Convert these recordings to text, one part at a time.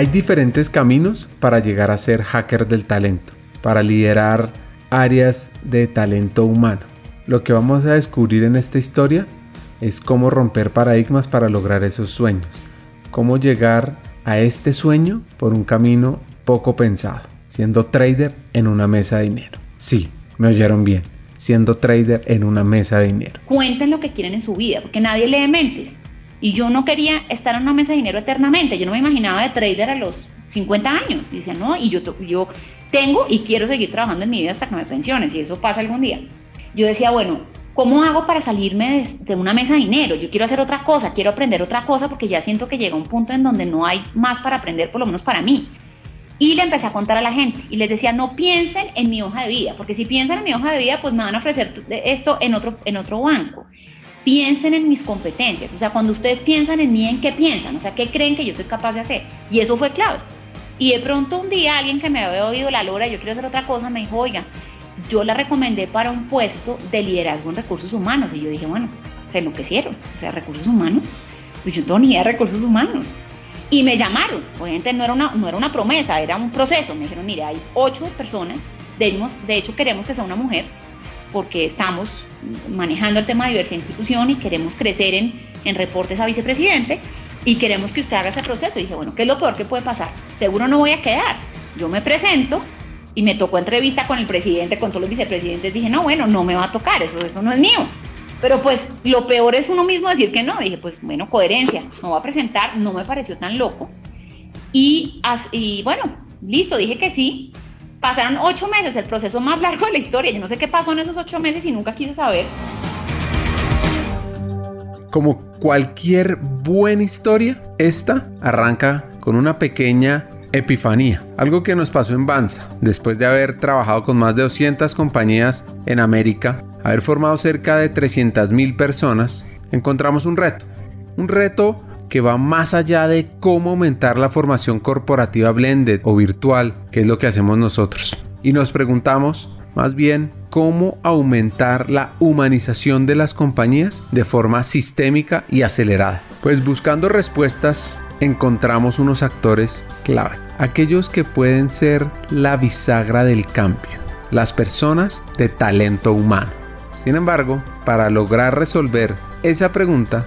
Hay diferentes caminos para llegar a ser hacker del talento, para liderar áreas de talento humano. Lo que vamos a descubrir en esta historia es cómo romper paradigmas para lograr esos sueños, cómo llegar a este sueño por un camino poco pensado, siendo trader en una mesa de dinero. Sí, me oyeron bien, siendo trader en una mesa de dinero. Cuenten lo que quieren en su vida, porque nadie lee mentes. Y yo no quería estar en una mesa de dinero eternamente, yo no me imaginaba de trader a los 50 años. Y decía, no, y yo, yo tengo y quiero seguir trabajando en mi vida hasta que me pensiones, y eso pasa algún día. Yo decía, bueno, ¿Cómo hago para salirme de, una mesa de dinero? Yo quiero hacer otra cosa, quiero aprender otra cosa porque ya siento que llega un punto en donde no hay más para aprender, por lo menos para mí. Y le empecé a contar a la gente y les decía, no piensen en mi hoja de vida, porque si piensan en mi hoja de vida, pues me van a ofrecer esto en otro, en otro banco. Piensen en mis competencias, o sea, cuando ustedes piensan en mí, ¿en qué piensan? O sea, ¿qué creen que yo soy capaz de hacer? Y eso fue clave. Y de pronto un día alguien que me había oído la lora, yo quiero hacer otra cosa, me dijo, oiga, yo la recomendé para un puesto de liderazgo en recursos humanos y yo dije, bueno, se enloquecieron, o sea, recursos humanos, pues yo no tengo recursos humanos. Y me llamaron, obviamente no era una, no era una promesa, era un proceso, me dijeron, mire, hay ocho personas, de hecho queremos que sea una mujer, porque estamos manejando el tema de diversidad de institución y queremos crecer en, en reportes a vicepresidente y queremos que usted haga ese proceso. Y dije, bueno, ¿qué es lo peor que puede pasar? Seguro no voy a quedar. Yo me presento, y me tocó entrevista con el presidente, con todos los vicepresidentes, dije, no, bueno, no me va a tocar, eso, eso no es mío. Pero pues lo peor es uno mismo decir que no. Dije, pues bueno, coherencia, no va a presentar, no me pareció tan loco. Y, y bueno, listo, dije que sí. Pasaron ocho meses, el proceso más largo de la historia. Yo no sé qué pasó en esos ocho meses y nunca quise saber. Como cualquier buena historia, esta arranca con una pequeña Epifanía, algo que nos pasó en Banza, después de haber trabajado con más de 200 compañías en América, haber formado cerca de 300.000 personas, encontramos un reto. Un reto que va más allá de cómo aumentar la formación corporativa blended o virtual, que es lo que hacemos nosotros. Y nos preguntamos, más bien, cómo aumentar la humanización de las compañías de forma sistémica y acelerada. Pues buscando respuestas encontramos unos actores clave, aquellos que pueden ser la bisagra del cambio, las personas de talento humano. Sin embargo, para lograr resolver esa pregunta,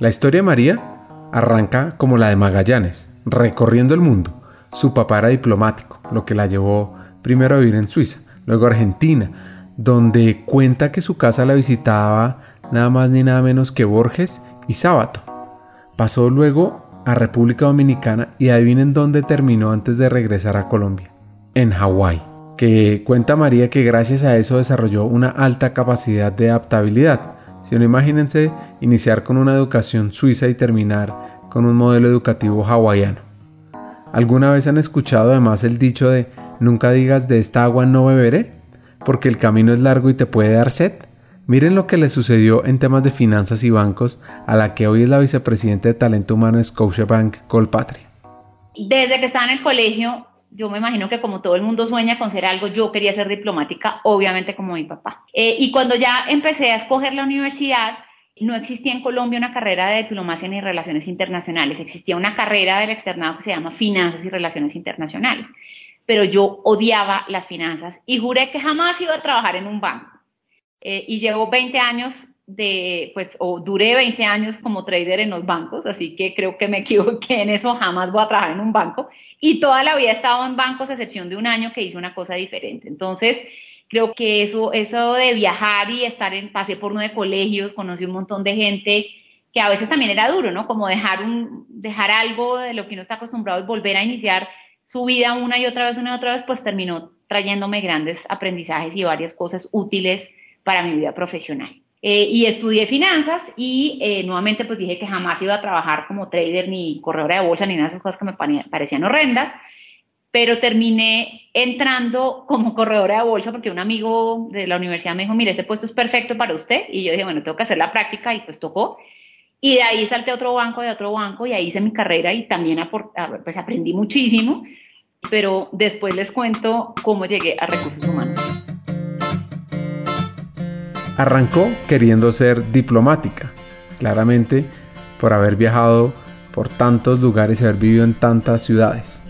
La historia de María arranca como la de Magallanes, recorriendo el mundo. Su papá era diplomático, lo que la llevó primero a vivir en Suiza, luego a Argentina, donde cuenta que su casa la visitaba nada más ni nada menos que Borges y Sábato. Pasó luego a República Dominicana y adivinen dónde terminó antes de regresar a Colombia. En Hawái. Que cuenta María que gracias a eso desarrolló una alta capacidad de adaptabilidad. Si no imagínense iniciar con una educación suiza y terminar con un modelo educativo hawaiano. ¿Alguna vez han escuchado además el dicho de nunca digas de esta agua no beberé? porque el camino es largo y te puede dar sed. Miren lo que le sucedió en temas de finanzas y bancos a la que hoy es la vicepresidenta de talento humano de Scotiabank, Colpatria. Desde que estaba en el colegio, yo me imagino que como todo el mundo sueña con ser algo, yo quería ser diplomática, obviamente como mi papá. Eh, y cuando ya empecé a escoger la universidad, no existía en Colombia una carrera de diplomacia ni relaciones internacionales, existía una carrera del externado que se llama finanzas y relaciones internacionales pero yo odiaba las finanzas y juré que jamás iba a trabajar en un banco. Eh, y llevo 20 años de, pues, o duré 20 años como trader en los bancos, así que creo que me equivoqué en eso, jamás voy a trabajar en un banco. Y toda la vida he estado en bancos, a excepción de un año que hice una cosa diferente. Entonces, creo que eso, eso de viajar y estar en, pasé por nueve colegios, conocí un montón de gente que a veces también era duro, ¿no? Como dejar un, dejar algo de lo que uno está acostumbrado y volver a iniciar su vida una y otra vez, una y otra vez, pues terminó trayéndome grandes aprendizajes y varias cosas útiles para mi vida profesional. Eh, y estudié finanzas y eh, nuevamente pues dije que jamás iba a trabajar como trader ni corredora de bolsa ni nada de esas cosas que me parecían horrendas, pero terminé entrando como corredora de bolsa porque un amigo de la universidad me dijo, mire, ese puesto es perfecto para usted y yo dije, bueno, tengo que hacer la práctica y pues tocó. Y de ahí salté a otro banco, de otro banco y ahí hice mi carrera y también pues aprendí muchísimo, pero después les cuento cómo llegué a recursos humanos. Arrancó queriendo ser diplomática, claramente por haber viajado por tantos lugares y haber vivido en tantas ciudades.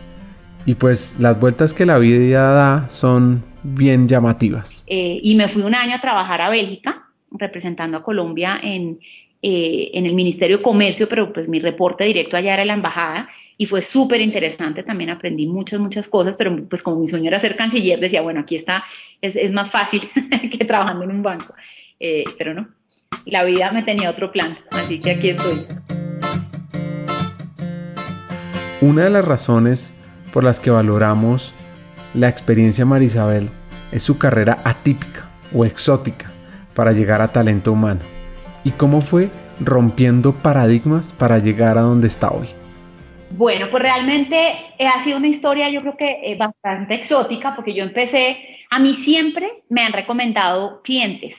Y pues las vueltas que la vida da son bien llamativas. Eh, y me fui un año a trabajar a Bélgica, representando a Colombia en, eh, en el Ministerio de Comercio, pero pues mi reporte directo allá era la embajada y fue súper interesante, también aprendí muchas, muchas cosas, pero pues como mi sueño era ser canciller, decía, bueno, aquí está, es, es más fácil que trabajando en un banco. Eh, pero no, la vida me tenía otro plan, así que aquí estoy. Una de las razones por las que valoramos la experiencia Marisabel es su carrera atípica o exótica para llegar a talento humano y cómo fue rompiendo paradigmas para llegar a donde está hoy. Bueno, pues realmente eh, ha sido una historia yo creo que eh, bastante exótica porque yo empecé, a mí siempre me han recomendado clientes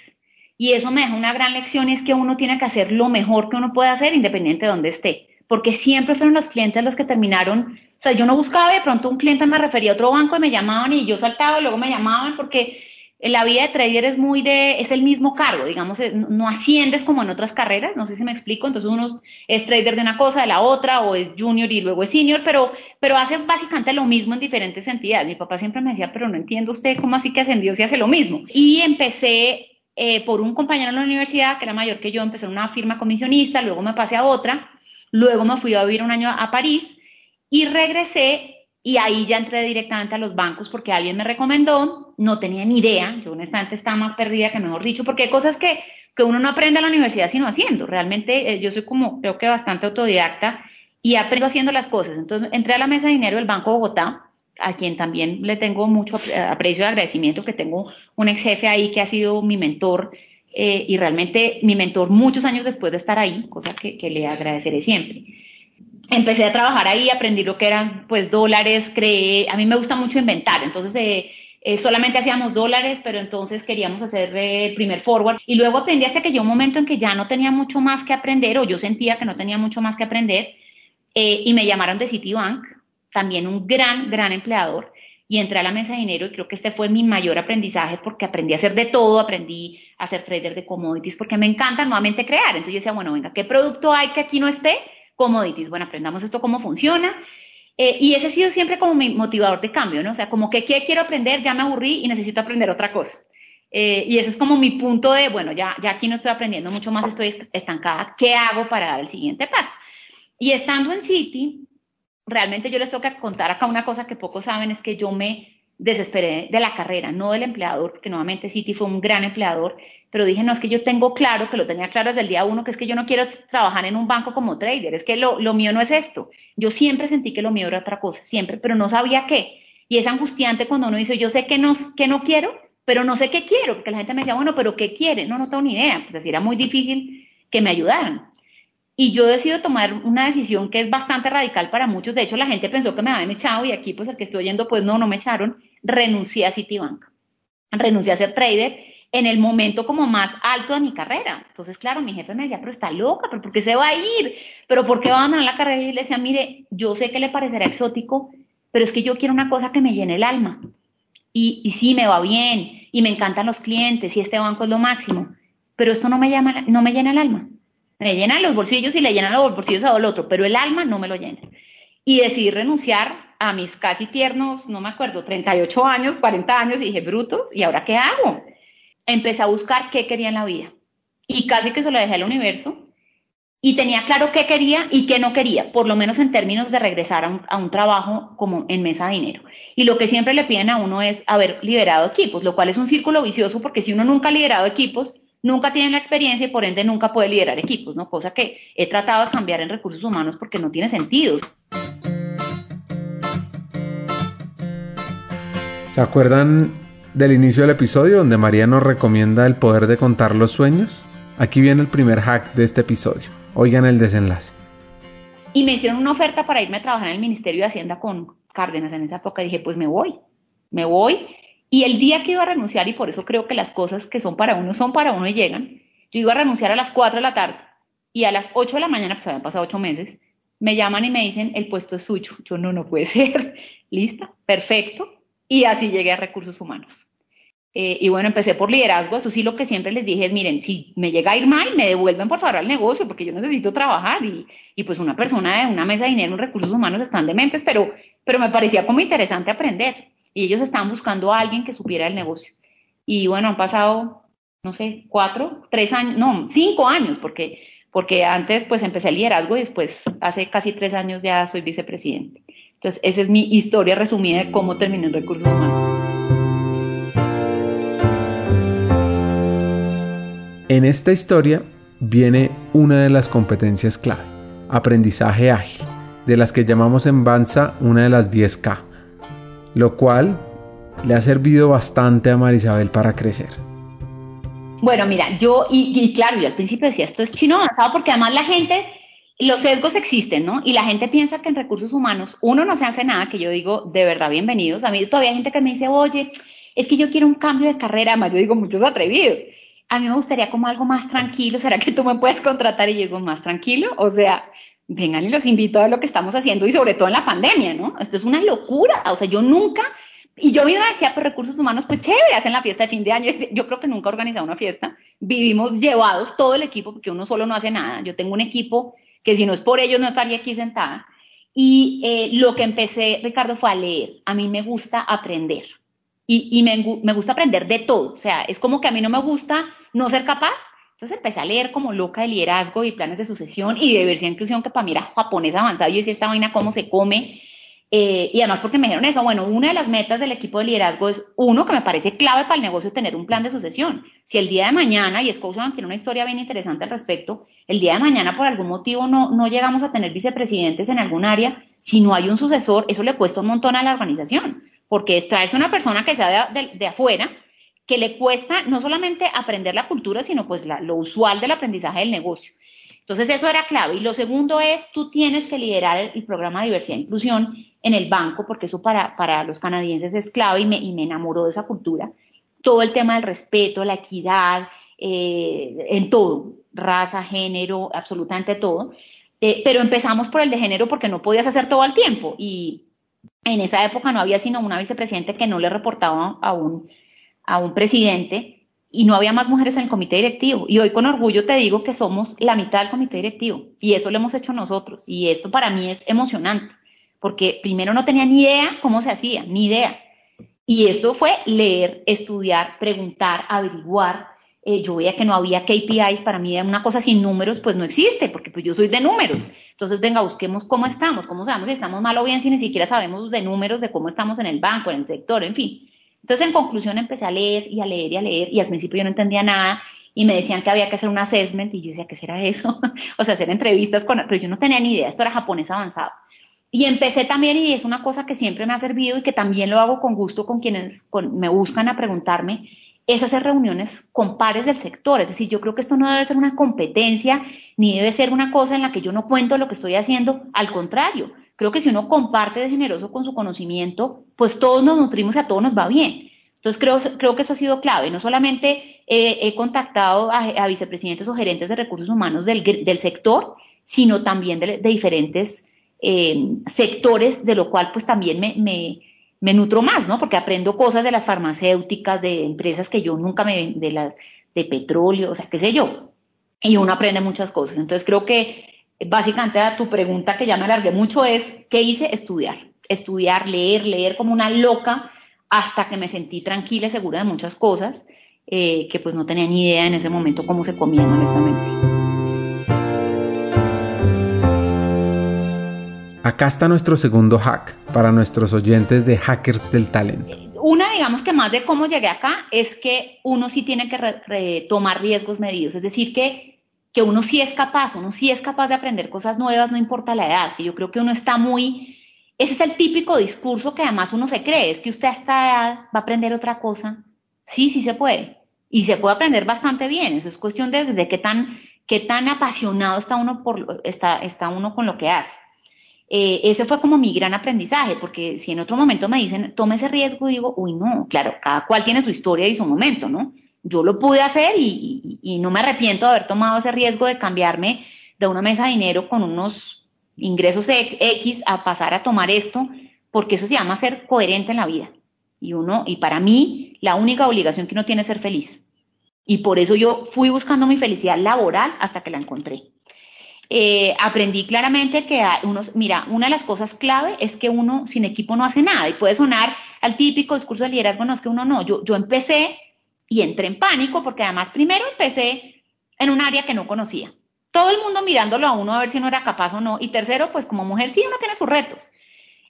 y eso me deja una gran lección y es que uno tiene que hacer lo mejor que uno puede hacer independiente de dónde esté. Porque siempre fueron los clientes los que terminaron. O sea, yo no buscaba, de pronto un cliente me refería a otro banco y me llamaban y yo saltaba y luego me llamaban porque la vida de trader es muy de, es el mismo cargo, digamos, no asciendes como en otras carreras, no sé si me explico, entonces uno es trader de una cosa, de la otra, o es junior y luego es senior, pero, pero hace básicamente lo mismo en diferentes entidades. Mi papá siempre me decía, pero no entiendo usted cómo así que ascendió si hace lo mismo. Y empecé eh, por un compañero en la universidad que era mayor que yo, empecé en una firma comisionista, luego me pasé a otra, luego me fui a vivir un año a París y regresé y ahí ya entré directamente a los bancos porque alguien me recomendó, no tenía ni idea, yo honestamente estaba más perdida que mejor dicho, porque hay cosas que, que uno no aprende en la universidad sino haciendo, realmente eh, yo soy como creo que bastante autodidacta y aprendo haciendo las cosas, entonces entré a la mesa de dinero del Banco Bogotá, a quien también le tengo mucho aprecio y agradecimiento, que tengo un ex jefe ahí que ha sido mi mentor eh, y realmente mi mentor muchos años después de estar ahí, cosa que, le agradeceré siempre. Empecé a trabajar ahí, aprendí lo que eran pues dólares, creé, a mí me gusta mucho inventar, entonces eh, eh, solamente hacíamos dólares, pero entonces queríamos hacer el primer forward y luego aprendí hasta que llegó un momento en que ya no tenía mucho más que aprender o yo sentía que no tenía mucho más que aprender y me llamaron de Citibank también un gran, gran empleador y entré a la mesa de dinero y creo que este fue mi mayor aprendizaje porque aprendí a hacer de todo, aprendí a ser trader de commodities porque me encanta nuevamente crear. Entonces yo decía, bueno, venga, ¿qué producto hay que aquí no esté? Commodities. Bueno, aprendamos esto cómo funciona. Eh, y ese ha sido siempre como mi motivador de cambio, ¿no? O sea, como que ¿qué quiero aprender? Ya me aburrí y necesito aprender otra cosa. Eh, y ese es como mi punto de, bueno, ya, ya aquí no estoy aprendiendo mucho más, estoy estancada. ¿Qué hago para dar el siguiente paso? Y estando en City, realmente yo les que contar acá una cosa que pocos saben, es que yo me desesperé de la carrera, no del empleador, porque nuevamente City fue un gran empleador, pero dije, no, es que yo tengo claro, que lo tenía claro desde el día uno, que es que yo no quiero trabajar en un banco como trader, es que lo, mío no es esto. Yo siempre sentí que lo mío era otra cosa, siempre, pero no sabía qué. Y es angustiante cuando uno dice, yo sé que no, que no quiero, pero no sé qué quiero, porque la gente me decía, bueno, pero ¿qué quiere? No, no tengo ni idea, pues así era muy difícil que me ayudaran. Y yo decido tomar una decisión que es bastante radical para muchos. De hecho, la gente pensó que me habían echado y aquí, pues el que estoy oyendo, pues no, no me echaron. Renuncié a Citibank. Renuncié a ser trader en el momento como más alto de mi carrera. Entonces, claro, mi jefe me decía, pero está loca, pero ¿por qué se va a ir? ¿Pero por qué va a abandonar la carrera? Y le decía, mire, yo sé que le parecerá exótico, pero es que yo quiero una cosa que me llene el alma. Y, y sí, me va bien, y me encantan los clientes, y este banco es lo máximo, pero esto no me, llama, no me llena el alma. Me llenan los bolsillos y le llenan los bolsillos a el otro, pero el alma no me lo llena. Y decidí renunciar a mis casi tiernos, no me acuerdo, 38 años, 40 años, y dije, brutos, ¿y ahora qué hago? Empecé a buscar qué quería en la vida. Y casi que se lo dejé al universo. Y tenía claro qué quería y qué no quería, por lo menos en términos de regresar a un, a un trabajo como en mesa de dinero. Y lo que siempre le piden a uno es haber liderado equipos, lo cual es un círculo vicioso porque si uno nunca ha liderado equipos, nunca tienen la experiencia y por ende nunca puede liderar equipos, ¿no? Cosa que he tratado de cambiar en recursos humanos porque no tiene sentido. ¿Se acuerdan del inicio del episodio donde María nos recomienda el poder de contar los sueños? Aquí viene el primer hack de este episodio. Oigan el desenlace. Y me hicieron una oferta para irme a trabajar en el Ministerio de Hacienda con Cárdenas en esa época. Dije, pues me voy, me voy. Y el día que iba a renunciar, y por eso creo que las cosas que son para uno son para uno y llegan, yo iba a renunciar a las 4 de la tarde y a las 8 de la mañana, pues habían pasado 8 meses, me llaman y me dicen, el puesto es suyo. Yo no, no puede ser. Lista, perfecto. Y así llegué a recursos humanos. Eh, y bueno, empecé por liderazgo. Eso sí, lo que siempre les dije es, miren, si me llega a ir mal, me devuelven por favor al negocio, porque yo necesito trabajar. Y, y pues una persona de una mesa de dinero en recursos humanos están dementes, pero, pero me parecía como interesante aprender. Y ellos estaban buscando a alguien que supiera el negocio. Y bueno, han pasado, no sé, cuatro, tres años, no, cinco años, porque porque antes pues empecé el liderazgo y después hace casi tres años ya soy vicepresidente. Entonces, esa es mi historia resumida de cómo terminé en recursos humanos. En esta historia viene una de las competencias clave, aprendizaje ágil, de las que llamamos en Banza una de las 10K, lo cual le ha servido bastante a Marisabel para crecer. Bueno, mira, yo, y, claro, yo al principio decía, esto es chino avanzado porque además la gente, los sesgos existen, ¿no? Y la gente piensa que en recursos humanos uno no se hace nada, que yo digo, de verdad, bienvenidos. A mí todavía hay gente que me dice, oye, es que yo quiero un cambio de carrera, más yo digo, muchos atrevidos. A mí me gustaría como algo más tranquilo, ¿será que tú me puedes contratar? Y yo digo, más tranquilo, o sea, vengan y los invito a lo que estamos haciendo y sobre todo en la pandemia, ¿no? Esto es una locura, o sea, yo nunca y yo misma decía, pues recursos humanos, pues chévere, hacen la fiesta de fin de año. Yo creo que nunca he organizado una fiesta. Vivimos llevados todo el equipo, porque uno solo no hace nada. Yo tengo un equipo que si no es por ellos no estaría aquí sentada. Y eh, lo que empecé, Ricardo, fue a leer. A mí me gusta aprender. Y, y me, me, gusta aprender de todo. O sea, es como que a mí no me gusta no ser capaz. Entonces empecé a leer como loca de liderazgo y planes de sucesión y de diversidad e inclusión, que para mí era japonés avanzado. Yo decía, esta vaina, cómo se come eh, y además porque me dijeron eso, bueno, una de las metas del equipo de liderazgo es, uno, que me parece clave para el negocio tener un plan de sucesión. Si el día de mañana, y Scotiabank tiene una historia bien interesante al respecto, el día de mañana por algún motivo no, no llegamos a tener vicepresidentes en algún área, si no hay un sucesor, eso le cuesta un montón a la organización, porque es traerse una persona que sea de, afuera, que le cuesta no solamente aprender la cultura, sino pues lo usual del aprendizaje del negocio. Entonces eso era clave. Y lo segundo es, tú tienes que liderar el, programa de diversidad e inclusión en el banco, porque eso para, para los canadienses es clave y me, y me enamoró de esa cultura. Todo el tema del respeto, la equidad, eh, en todo, raza, género, absolutamente todo. Eh, pero empezamos por el de género porque no podías hacer todo al tiempo. Y en esa época no había sino una vicepresidente que no le reportaba a un, a un presidente y no había más mujeres en el comité directivo. Y hoy con orgullo te digo que somos la mitad del comité directivo y eso lo hemos hecho nosotros. Y esto para mí es emocionante, porque primero no tenía ni idea cómo se hacía, ni idea. Y esto fue leer, estudiar, preguntar, averiguar. Eh, yo veía que no había KPIs, para mí una cosa sin números, pues no existe, porque pues yo soy de números. Entonces, venga, busquemos cómo estamos, cómo sabemos si estamos mal o bien, si ni siquiera sabemos de números, de cómo estamos en el banco, en el sector, en fin. Entonces, en conclusión, empecé a leer y a leer y a leer y al principio yo no entendía nada y me decían que había que hacer un assessment y yo decía, ¿qué será eso? o sea, hacer entrevistas con, pero yo no tenía ni idea, esto era japonés avanzado. Y empecé también, y es una cosa que siempre me ha servido y que también lo hago con gusto con quienes me buscan a preguntarme, es hacer reuniones con pares del sector. Es decir, yo creo que esto no debe ser una competencia, ni debe ser una cosa en la que yo no cuento lo que estoy haciendo. Al contrario, creo que si uno comparte de generoso con su conocimiento, pues todos nos nutrimos y a todos nos va bien. Entonces creo, creo que eso ha sido clave. No solamente he contactado a, vicepresidentes o gerentes de recursos humanos del, sector, sino también de, diferentes eh, sectores, de lo cual pues también me, nutro más, ¿no? Porque aprendo cosas de las farmacéuticas, de empresas que yo nunca me, de las, de petróleo, o sea, qué sé yo. Y uno aprende muchas cosas. Entonces creo que básicamente a tu pregunta que ya me alargué mucho es, ¿qué hice? Estudiar, estudiar, leer, leer como una loca hasta que me sentí tranquila y segura de muchas cosas eh, que pues no tenía ni idea en ese momento cómo se comían honestamente. Acá está nuestro segundo hack para nuestros oyentes de hackers del talento. Una, digamos que más de cómo llegué acá, es que uno sí tiene que tomar riesgos medidos, es decir, que que uno sí es capaz, uno sí es capaz de aprender cosas nuevas, no importa la edad, que yo creo que uno está muy, ese es el típico discurso que además uno se cree, es que usted a esta edad va a aprender otra cosa. Sí, sí se puede. Y se puede aprender bastante bien. Eso es cuestión de, qué tan, qué tan apasionado está uno por, está, está uno con lo que hace. Eh, ese fue como mi gran aprendizaje, porque si en otro momento me dicen, toma ese riesgo, digo, uy, no, claro, cada cual tiene su historia y su momento, ¿no? Yo lo pude hacer y, y no me arrepiento de haber tomado ese riesgo de cambiarme de una mesa de dinero con unos ingresos X a pasar a tomar esto, porque eso se llama ser coherente en la vida. Y uno, y para mí, la única obligación que uno tiene es ser feliz. Y por eso yo fui buscando mi felicidad laboral hasta que la encontré. Eh, aprendí claramente que unos, mira, una de las cosas clave es que uno sin equipo no hace nada y puede sonar al típico discurso de liderazgo, no es que uno no, yo, yo empecé y entré en pánico porque además primero empecé en un área que no conocía. Todo el mundo mirándolo a uno a ver si uno era capaz o no. Y tercero, pues como mujer sí uno tiene sus retos.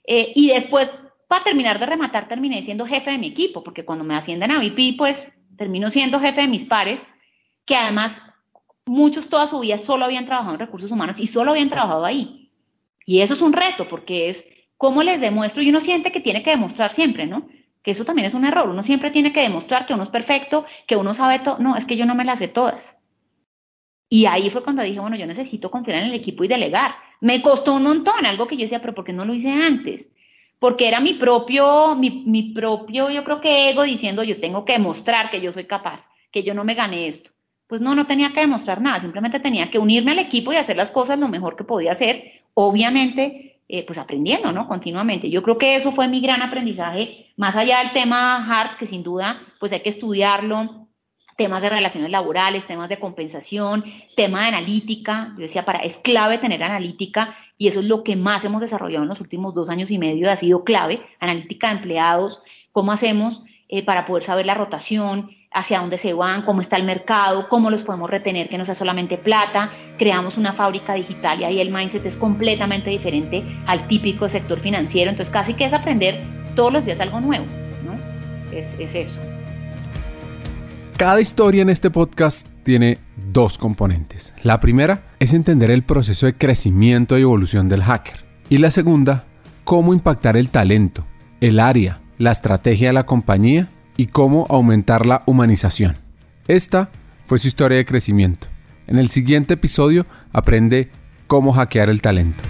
Eh, y después, para terminar de rematar, terminé siendo jefe de mi equipo, porque cuando me ascienden a VP, pues termino siendo jefe de mis pares, que además muchos toda su vida solo habían trabajado en recursos humanos y solo habían trabajado ahí. Y eso es un reto, porque es cómo les demuestro, y uno siente que tiene que demostrar siempre, ¿no? Que eso también es un error, uno siempre tiene que demostrar que uno es perfecto, que uno sabe todo, no, es que yo no me las sé todas. Y ahí fue cuando dije, bueno, yo necesito confiar en el equipo y delegar. Me costó un montón, algo que yo decía, pero ¿por qué no lo hice antes? Porque era mi propio, mi, mi propio, yo creo que ego diciendo, yo tengo que demostrar que yo soy capaz, que yo no me gané esto pues no, no tenía que demostrar nada, simplemente tenía que unirme al equipo y hacer las cosas lo mejor que podía hacer, obviamente, eh, pues aprendiendo, ¿no? Continuamente. Yo creo que eso fue mi gran aprendizaje, más allá del tema hard, que sin duda, pues hay que estudiarlo, temas de relaciones laborales, temas de compensación, tema de analítica. Yo decía, para, es clave tener analítica y eso es lo que más hemos desarrollado en los últimos dos años y medio, ha sido clave, analítica de empleados, cómo hacemos eh, para poder saber la rotación, hacia dónde se van, cómo está el mercado, cómo los podemos retener, que no sea solamente plata. Creamos una fábrica digital y ahí el mindset es completamente diferente al típico sector financiero. Entonces casi que es aprender todos los días algo nuevo, ¿no? Es, es eso. Cada historia en este podcast tiene dos componentes. La primera es entender el proceso de crecimiento y evolución del hacker. Y la segunda, cómo impactar el talento, el área, la estrategia de la compañía y cómo aumentar la humanización. Esta fue su historia de crecimiento. En el siguiente episodio aprende cómo hackear el talento.